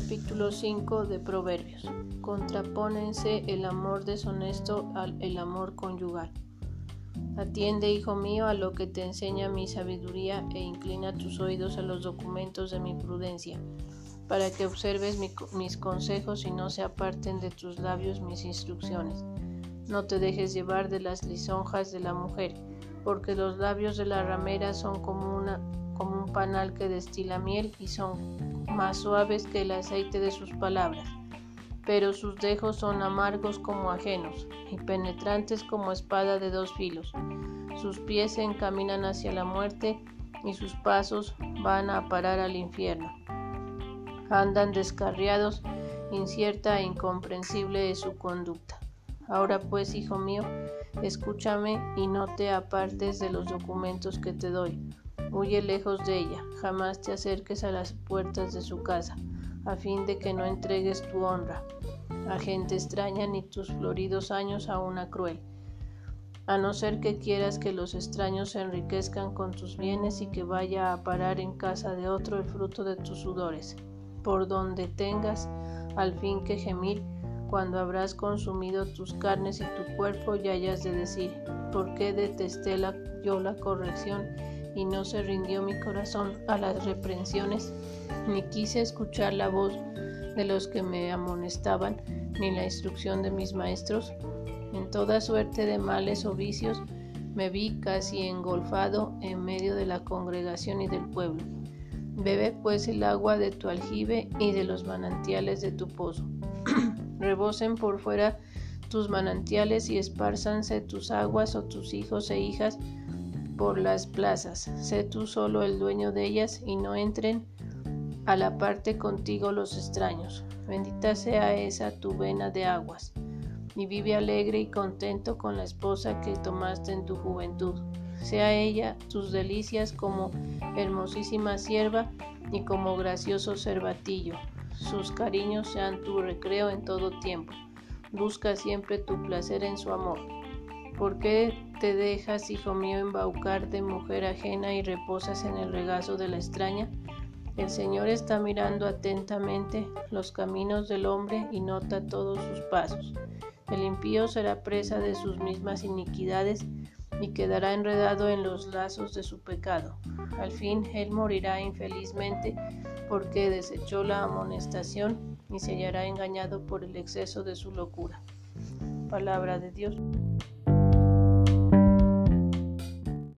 Capítulo 5 de Proverbios. Contrapónense el amor deshonesto al el amor conyugal. Atiende, hijo mío, a lo que te enseña mi sabiduría e inclina tus oídos a los documentos de mi prudencia, para que observes mis consejos y no se aparten de tus labios mis instrucciones. No te dejes llevar de las lisonjas de la mujer, porque los labios de la ramera son como, una, como un panal que destila miel y son más suaves que el aceite de sus palabras, pero sus dejos son amargos como ajenos y penetrantes como espada de dos filos. Sus pies se encaminan hacia la muerte y sus pasos van a parar al infierno. Andan descarriados, incierta e incomprensible es su conducta. Ahora pues, hijo mío, escúchame y no te apartes de los documentos que te doy Huye lejos de ella, jamás te acerques a las puertas de su casa, a fin de que no entregues tu honra a gente extraña ni tus floridos años a una cruel. A no ser que quieras que los extraños se enriquezcan con tus bienes y que vaya a parar en casa de otro el fruto de tus sudores, por donde tengas al fin que gemir cuando habrás consumido tus carnes y tu cuerpo y hayas de decir, ¿por qué detesté la, yo la corrección? Y no se rindió mi corazón a las reprensiones, ni quise escuchar la voz de los que me amonestaban, ni la instrucción de mis maestros. En toda suerte de males o vicios me vi casi engolfado en medio de la congregación y del pueblo. Bebe pues el agua de tu aljibe y de los manantiales de tu pozo. Rebosen por fuera tus manantiales y espárzanse tus aguas o tus hijos e hijas por las plazas. Sé tú solo el dueño de ellas y no entren a la parte contigo los extraños. Bendita sea esa tu vena de aguas. Y vive alegre y contento con la esposa que tomaste en tu juventud. Sea ella tus delicias como hermosísima sierva y como gracioso cervatillo. Sus cariños sean tu recreo en todo tiempo. Busca siempre tu placer en su amor. ¿Por qué te dejas, hijo mío, embaucar de mujer ajena y reposas en el regazo de la extraña? El Señor está mirando atentamente los caminos del hombre y nota todos sus pasos. El impío será presa de sus mismas iniquidades y quedará enredado en los lazos de su pecado. Al fin él morirá infelizmente porque desechó la amonestación y se hallará engañado por el exceso de su locura. Palabra de Dios.